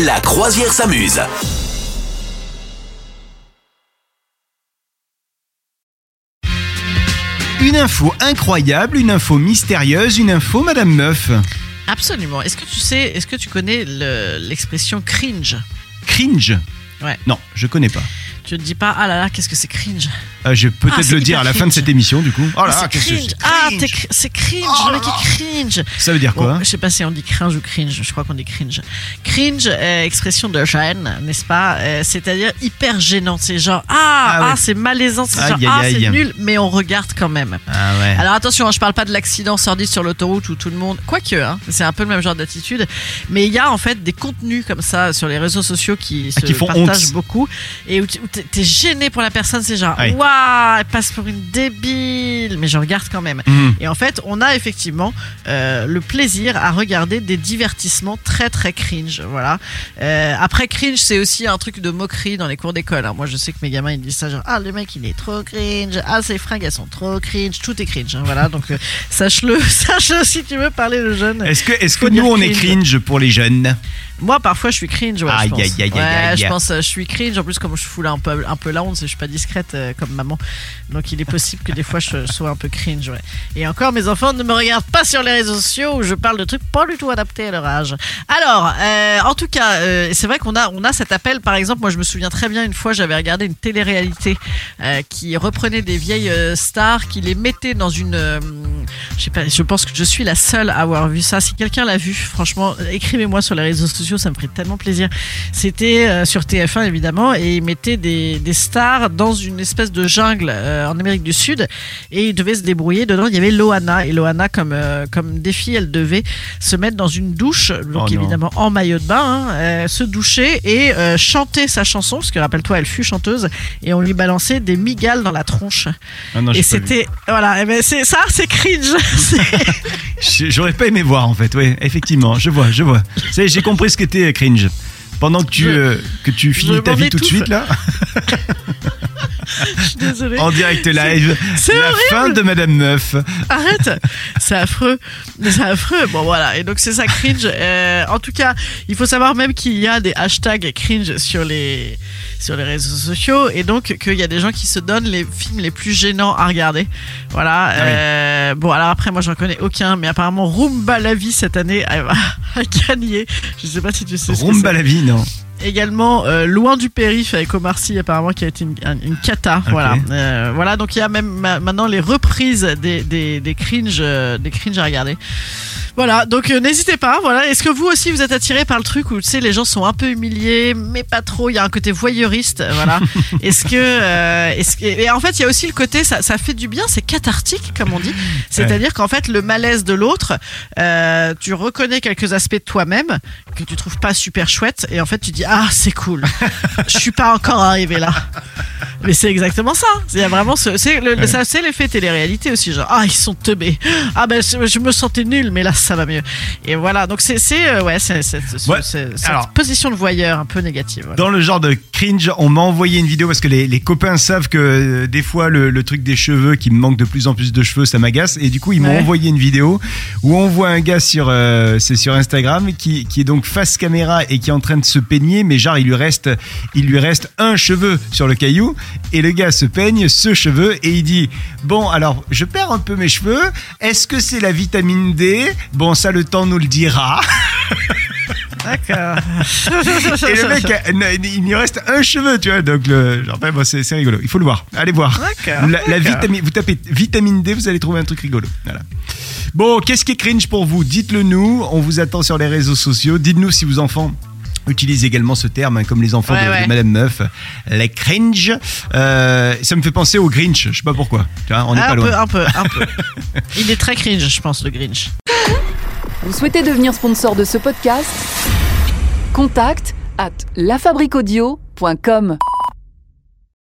La croisière s'amuse. Une info incroyable, une info mystérieuse, une info Madame Meuf. Absolument. Est-ce que tu sais, est-ce que tu connais le- l'expression cringe? Cringe? Ouais. Non, je connais pas. Tu ne dis pas, ah là là, qu'est-ce que c'est cringe Euh, je vais peut-être Ah, le dire à la fin de cette émission du coup. Oh là Ah, là, c'est qu'est-ce que c'est Ah, cringe. t'es cr- c'est cringe. Oh le mec est cringe. Ça veut dire Bon, quoi je sais pas si on dit cringe ou cringe, je crois qu'on dit cringe. Cringe, euh, expression de gêne, n'est-ce pas? Euh, C'est-à-dire hyper gênant. C'est genre, ah, Ah ah, c'est malaisant, c'est genre, Aïe, ah, aïe, c'est aïe. nul, mais on regarde quand même. Ah ouais. Alors attention, hein, je parle pas de l'accident sordide sur l'autoroute où tout le monde. Quoique, hein, c'est un peu le même genre d'attitude. Mais il y a en fait des contenus comme ça sur les réseaux sociaux qui Ah, se qui font partagent honte. beaucoup et où tu- où t'es gêné pour la personne. C'est genre, waouh, elle passe pour une débile. Mais je regarde quand même. Mhm. Et en fait, on a effectivement euh, le plaisir à regarder des divertissements très très cringe. Voilà. Euh, après cringe, c'est aussi un truc de moquerie dans les cours d'école. hein. Moi, je sais que mes gamins ils disent ça genre ah le mec il est trop cringe, ah ses fringues elles sont trop cringe, tout est cringe. hein. Voilà. Donc euh, sache-le, sache-le si tu veux parler de jeunes. Est-ce que, est-ce que nous on est cringe. pour les jeunes? Moi, parfois, je suis cringe. Ouais, Aïe, je pense. aïe, aïe, aïe, Ouais, aïe. je pense, je suis cringe. En plus, comme je fous un un peu la honte, je suis pas discrète euh, comme maman. Donc, il est possible que des fois, je sois un peu cringe. Et encore, mes enfants ne me regardent pas sur les réseaux sociaux où je parle de trucs pas du tout adaptés à leur âge. Alors, euh, en tout cas, euh, c'est vrai qu'on a, on a cet appel. Par exemple, moi, je me souviens très bien une fois, j'avais regardé une télé-réalité qui reprenait des vieilles stars, qui les mettait dans une, je pas, je pense que je suis la seule à avoir vu ça. Si quelqu'un l'a vu, franchement, écrivez-moi sur les réseaux sociaux, ça me ferait tellement plaisir. C'était sur TF1 évidemment, et ils mettaient des, des stars dans une espèce de jungle euh, en Amérique du Sud, et ils devaient se débrouiller. Dedans, il y avait Loana, et Loana, comme, euh, comme défi, elle devait se mettre dans une douche, donc Oh évidemment en maillot de bain, hein, euh, se doucher et chanter sa chanson, parce que rappelle-toi, elle fut chanteuse, et on lui balançait des migales dans la tronche. Ah non, et c'était, voilà, eh ben, c'est ça, c'est cringe. J'aurais pas aimé voir en fait, oui, effectivement, je vois, je vois. C'est- J'ai compris ce que t'es cringe. Pendant que tu, euh, que tu finis ta vie tout de suite là, Je suis désolée. en direct live, c'est la horrible. fin de Madame Meuf. Arrête, c'est affreux, c'est affreux. Bon voilà, et donc c'est ça cringe. Euh, en tout cas, il faut savoir même qu'il y a des hashtags cringe sur les sur les réseaux sociaux et donc qu'il y a des gens qui se donnent les films les plus gênants à regarder. Voilà. Ah euh, Bon alors après moi j'en connais aucun, mais apparemment Roomba la vie cette année a, a gagné. Je sais pas si tu sais. ce que Rumba c'est. la vie, non Également euh, loin du périph avec Omar Sy apparemment qui a été une, un- une cata. Voilà. Euh, voilà donc il y a même ma- maintenant les reprises des des, des cringe euh, des cringe à regarder. Voilà, donc euh, n'hésitez pas. Voilà, est-ce que vous aussi vous êtes attiré par le truc où tu sais les gens sont un peu humiliés, mais pas trop. Il y a un côté voyeuriste, voilà. est-ce que, est-ce que, et en fait il y a aussi le côté ça, ça fait du bien, c'est cathartique comme on dit. C'est-à-dire qu'en fait le malaise de l'autre, tu reconnais quelques aspects de toi-même que tu trouves pas super chouette, et en fait tu dis ah c'est cool. Je suis pas encore arrivé là. Mais c'est exactement ça. Il y a vraiment ce, c'est le, le- ça, c'est l'effet télé-réalité aussi. Genre, ah, ils sont teubés. Ah, ben, je, je me sentais nul, mais là, ça va mieux. Et voilà. Donc, c'est, c'est, euh, ouais, c'est, c'est, c'est- Ouais. c'est- cette Alors- position de voyeur un peu négative. voilà. Dans le genre de cringe, on m'a envoyé une vidéo parce que les, les copains savent que euh, des fois le, le truc des cheveux qui me manque de plus en plus de cheveux, ça m'agace. Et du coup, ils m'ont Ouais. envoyé une vidéo où on voit un gars sur, euh, c'est sur Instagram qui, qui est donc face caméra et qui est en train de se peigner, mais genre il lui reste, il lui reste un cheveu sur le caillou et le gars se peigne ce cheveu et il dit bon alors je perds un peu mes cheveux. Est-ce que c'est la vitamine D? Bon ça le temps nous le dira. D'accord. Et le mec, euh, il lui reste un cheveu, tu vois. Donc, le, genre, bon, c'est c'est rigolo. Il faut le voir. Allez voir. D'accord, La, vitamine, vous tapez vitamine D, vous allez trouver un truc rigolo. Voilà. Bon, qu'est-ce qui est cringe pour vous? Dites-le nous. On vous attend sur les réseaux sociaux. Dites-nous si vos enfants utilisent également ce terme, hein, comme les enfants Ouais, de. Madame Meuf. Les cringe. Euh, ça me fait penser au Grinch. Je sais pas pourquoi. Tu vois, on n'est un pas peu, loin. un peu, un peu. Il est très cringe, je pense, le Grinch. Vous souhaitez devenir sponsor de ce podcast? Contact à lafabriquaudio.com.